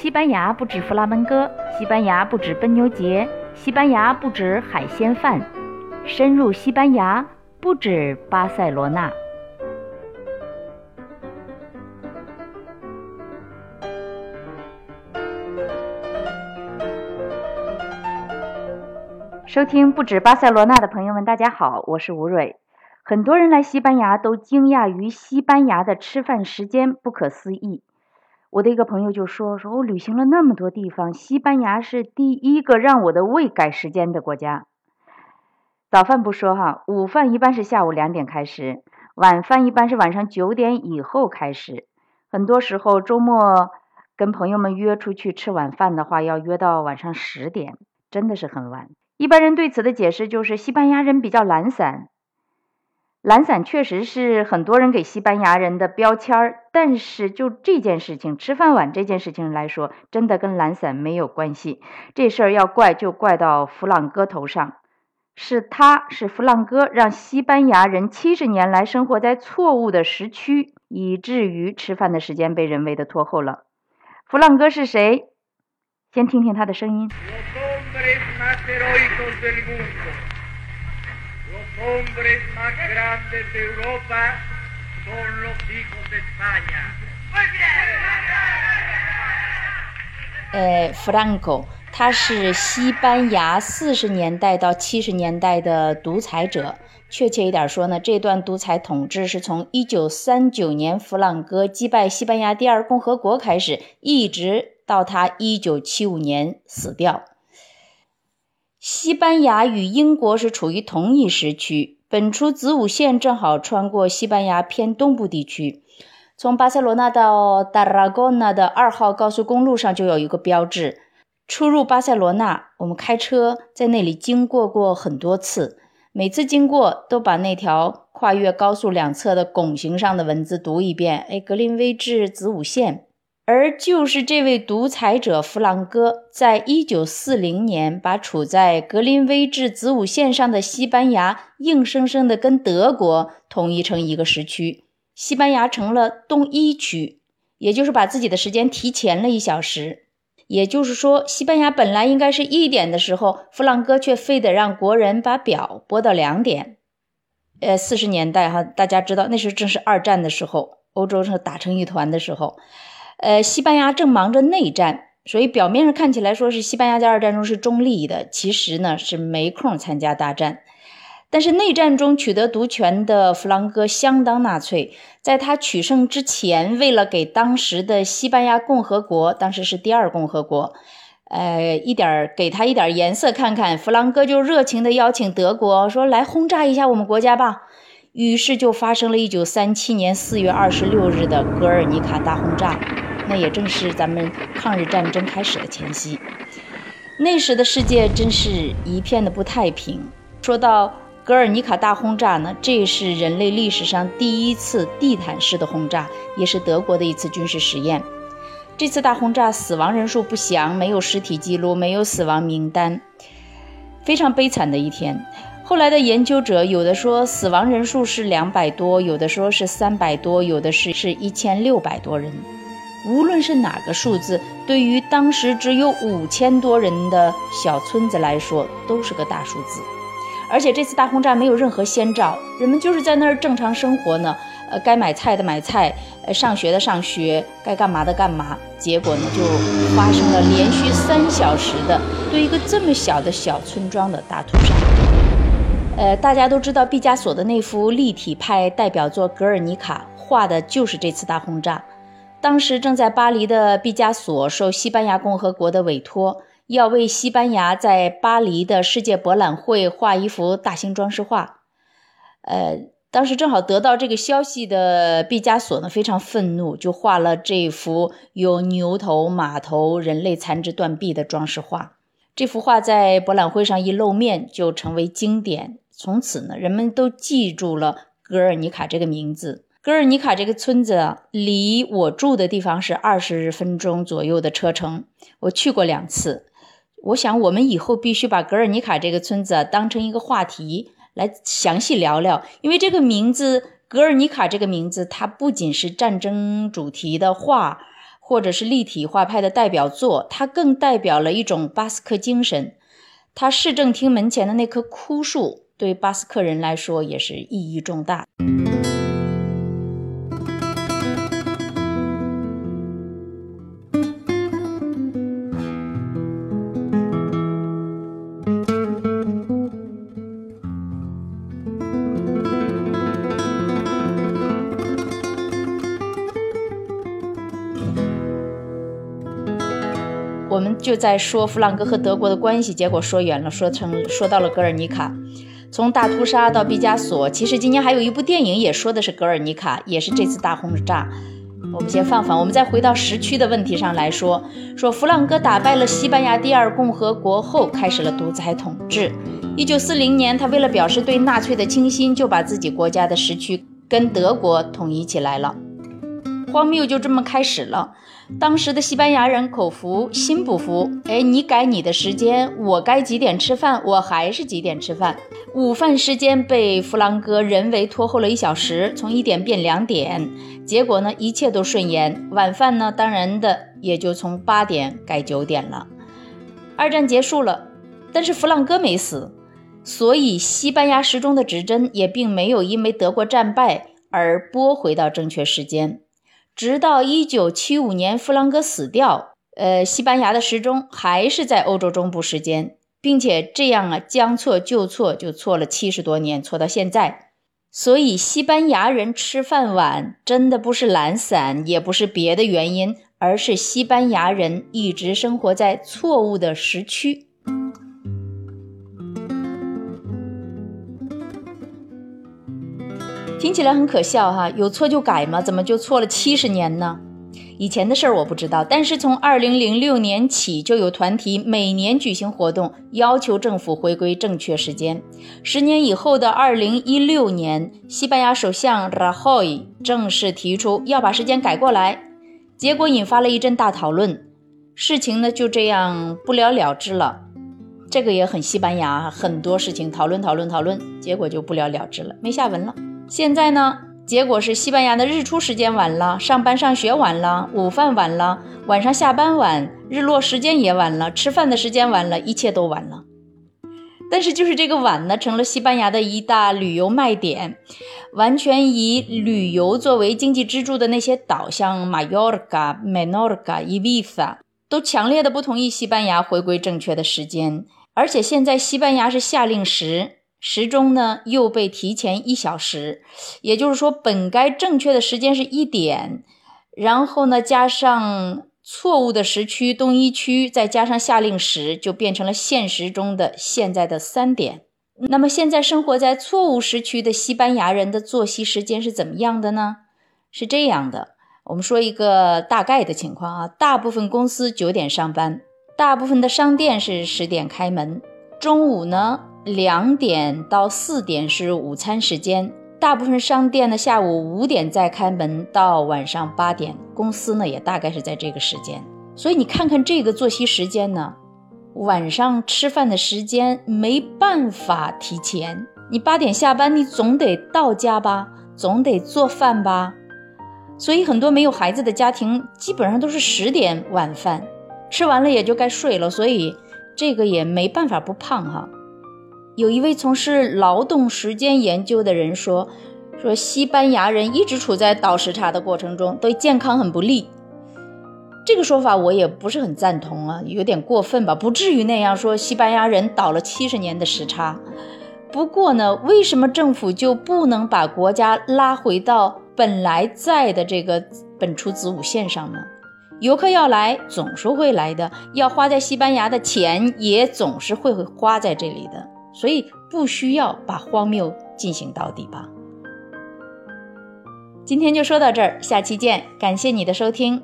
西班牙不止弗拉门戈，西班牙不止奔牛节，西班牙不止海鲜饭，深入西班牙不止巴塞罗那。收听不止巴塞罗那的朋友们，大家好，我是吴蕊。很多人来西班牙都惊讶于西班牙的吃饭时间不可思议。我的一个朋友就说：“说我旅行了那么多地方，西班牙是第一个让我的胃改时间的国家。早饭不说哈，午饭一般是下午两点开始，晚饭一般是晚上九点以后开始。很多时候周末跟朋友们约出去吃晚饭的话，要约到晚上十点，真的是很晚。一般人对此的解释就是西班牙人比较懒散。”懒散确实是很多人给西班牙人的标签儿，但是就这件事情，吃饭晚这件事情来说，真的跟懒散没有关系。这事儿要怪就怪到弗朗哥头上，是他是弗朗哥让西班牙人七十年来生活在错误的时区，以至于吃饭的时间被人为的拖后了。弗朗哥是谁？先听听他的声音。呃，Franco，他是西班牙四十年代到七十年代的独裁者。确切一点说呢，这段独裁统治是从一九三九年弗朗哥击败西班牙第二共和国开始，一直到他一九七五年死掉。西班牙与英国是处于同一时区，本初子午线正好穿过西班牙偏东部地区。从巴塞罗那到达拉贡纳的二号高速公路上就有一个标志，出入巴塞罗那。我们开车在那里经过过很多次，每次经过都把那条跨越高速两侧的拱形上的文字读一遍。哎，格林威治子午线。而就是这位独裁者弗朗哥，在一九四零年把处在格林威治子午线上的西班牙硬生生的跟德国统一成一个时区，西班牙成了东一区，也就是把自己的时间提前了一小时。也就是说，西班牙本来应该是一点的时候，弗朗哥却非得让国人把表拨到两点。呃，四十年代哈，大家知道那时候正是二战的时候，欧洲是打成一团的时候。呃，西班牙正忙着内战，所以表面上看起来说是西班牙在二战中是中立的，其实呢是没空参加大战。但是内战中取得独权的弗朗哥相当纳粹，在他取胜之前，为了给当时的西班牙共和国，当时是第二共和国，呃，一点给他一点颜色看看，弗朗哥就热情地邀请德国说来轰炸一下我们国家吧。于是就发生了一九三七年四月二十六日的格尔尼卡大轰炸。那也正是咱们抗日战争开始的前夕，那时的世界真是一片的不太平。说到格尔尼卡大轰炸呢，这是人类历史上第一次地毯式的轰炸，也是德国的一次军事实验。这次大轰炸死亡人数不详，没有尸体记录，没有死亡名单，非常悲惨的一天。后来的研究者有的说死亡人数是两百多，有的说是三百多，有的是是一千六百多人。无论是哪个数字，对于当时只有五千多人的小村子来说，都是个大数字。而且这次大轰炸没有任何先兆，人们就是在那儿正常生活呢。呃，该买菜的买菜，呃，上学的上学，该干嘛的干嘛。结果呢，就发生了连续三小时的对一个这么小的小村庄的大屠杀。呃，大家都知道毕加索的那幅立体派代表作《格尔尼卡》，画的就是这次大轰炸。当时正在巴黎的毕加索受西班牙共和国的委托，要为西班牙在巴黎的世界博览会画一幅大型装饰画。呃，当时正好得到这个消息的毕加索呢，非常愤怒，就画了这幅有牛头、马头、人类残肢断臂的装饰画。这幅画在博览会上一露面，就成为经典。从此呢，人们都记住了格尔尼卡这个名字。格尔尼卡这个村子离我住的地方是二十分钟左右的车程，我去过两次。我想我们以后必须把格尔尼卡这个村子当成一个话题来详细聊聊，因为这个名字“格尔尼卡”这个名字，它不仅是战争主题的画，或者是立体画派的代表作，它更代表了一种巴斯克精神。它市政厅门前的那棵枯树，对巴斯克人来说也是意义重大。我们就在说弗朗哥和德国的关系，结果说远了，说成说到了格尔尼卡。从大屠杀到毕加索，其实今年还有一部电影也说的是格尔尼卡，也是这次大轰炸。我们先放放，我们再回到时区的问题上来说。说弗朗哥打败了西班牙第二共和国后，开始了独裁统治。一九四零年，他为了表示对纳粹的倾心，就把自己国家的时区跟德国统一起来了。荒谬就这么开始了。当时的西班牙人口服心不服，哎，你改你的时间，我该几点吃饭，我还是几点吃饭。午饭时间被弗朗哥人为拖后了一小时，从一点变两点。结果呢，一切都顺延。晚饭呢，当然的也就从八点改九点了。二战结束了，但是弗朗哥没死，所以西班牙时钟的指针也并没有因为德国战败而拨回到正确时间。直到一九七五年，弗朗哥死掉，呃，西班牙的时钟还是在欧洲中部时间，并且这样啊，将错就错，就错了七十多年，错到现在。所以，西班牙人吃饭晚，真的不是懒散，也不是别的原因，而是西班牙人一直生活在错误的时区。听起来很可笑哈，有错就改吗？怎么就错了七十年呢？以前的事儿我不知道，但是从二零零六年起，就有团体每年举行活动，要求政府回归正确时间。十年以后的二零一六年，西班牙首相 Rajoy 正式提出要把时间改过来，结果引发了一阵大讨论，事情呢就这样不了了之了。这个也很西班牙，很多事情讨论讨论讨论，结果就不了了之了，没下文了。现在呢，结果是西班牙的日出时间晚了，上班上学晚了，午饭晚了，晚上下班晚，日落时间也晚了，吃饭的时间晚了，一切都晚了。但是就是这个晚呢，成了西班牙的一大旅游卖点。完全以旅游作为经济支柱的那些岛，像马约尔加、梅诺尔加、伊比萨，都强烈的不同意西班牙回归正确的时间。而且现在西班牙是夏令时。时钟呢又被提前一小时，也就是说，本该正确的时间是一点，然后呢加上错误的时区东一区，再加上夏令时，就变成了现实中的现在的三点。那么现在生活在错误时区的西班牙人的作息时间是怎么样的呢？是这样的，我们说一个大概的情况啊，大部分公司九点上班，大部分的商店是十点开门，中午呢。两点到四点是午餐时间，大部分商店呢下午五点再开门到晚上八点，公司呢也大概是在这个时间。所以你看看这个作息时间呢，晚上吃饭的时间没办法提前。你八点下班，你总得到家吧，总得做饭吧。所以很多没有孩子的家庭基本上都是十点晚饭，吃完了也就该睡了。所以这个也没办法不胖哈。有一位从事劳动时间研究的人说：“说西班牙人一直处在倒时差的过程中，对健康很不利。”这个说法我也不是很赞同啊，有点过分吧？不至于那样说，西班牙人倒了七十年的时差。不过呢，为什么政府就不能把国家拉回到本来在的这个本初子午线上呢？游客要来，总是会来的；要花在西班牙的钱，也总是会花在这里的。所以不需要把荒谬进行到底吧。今天就说到这儿，下期见，感谢你的收听。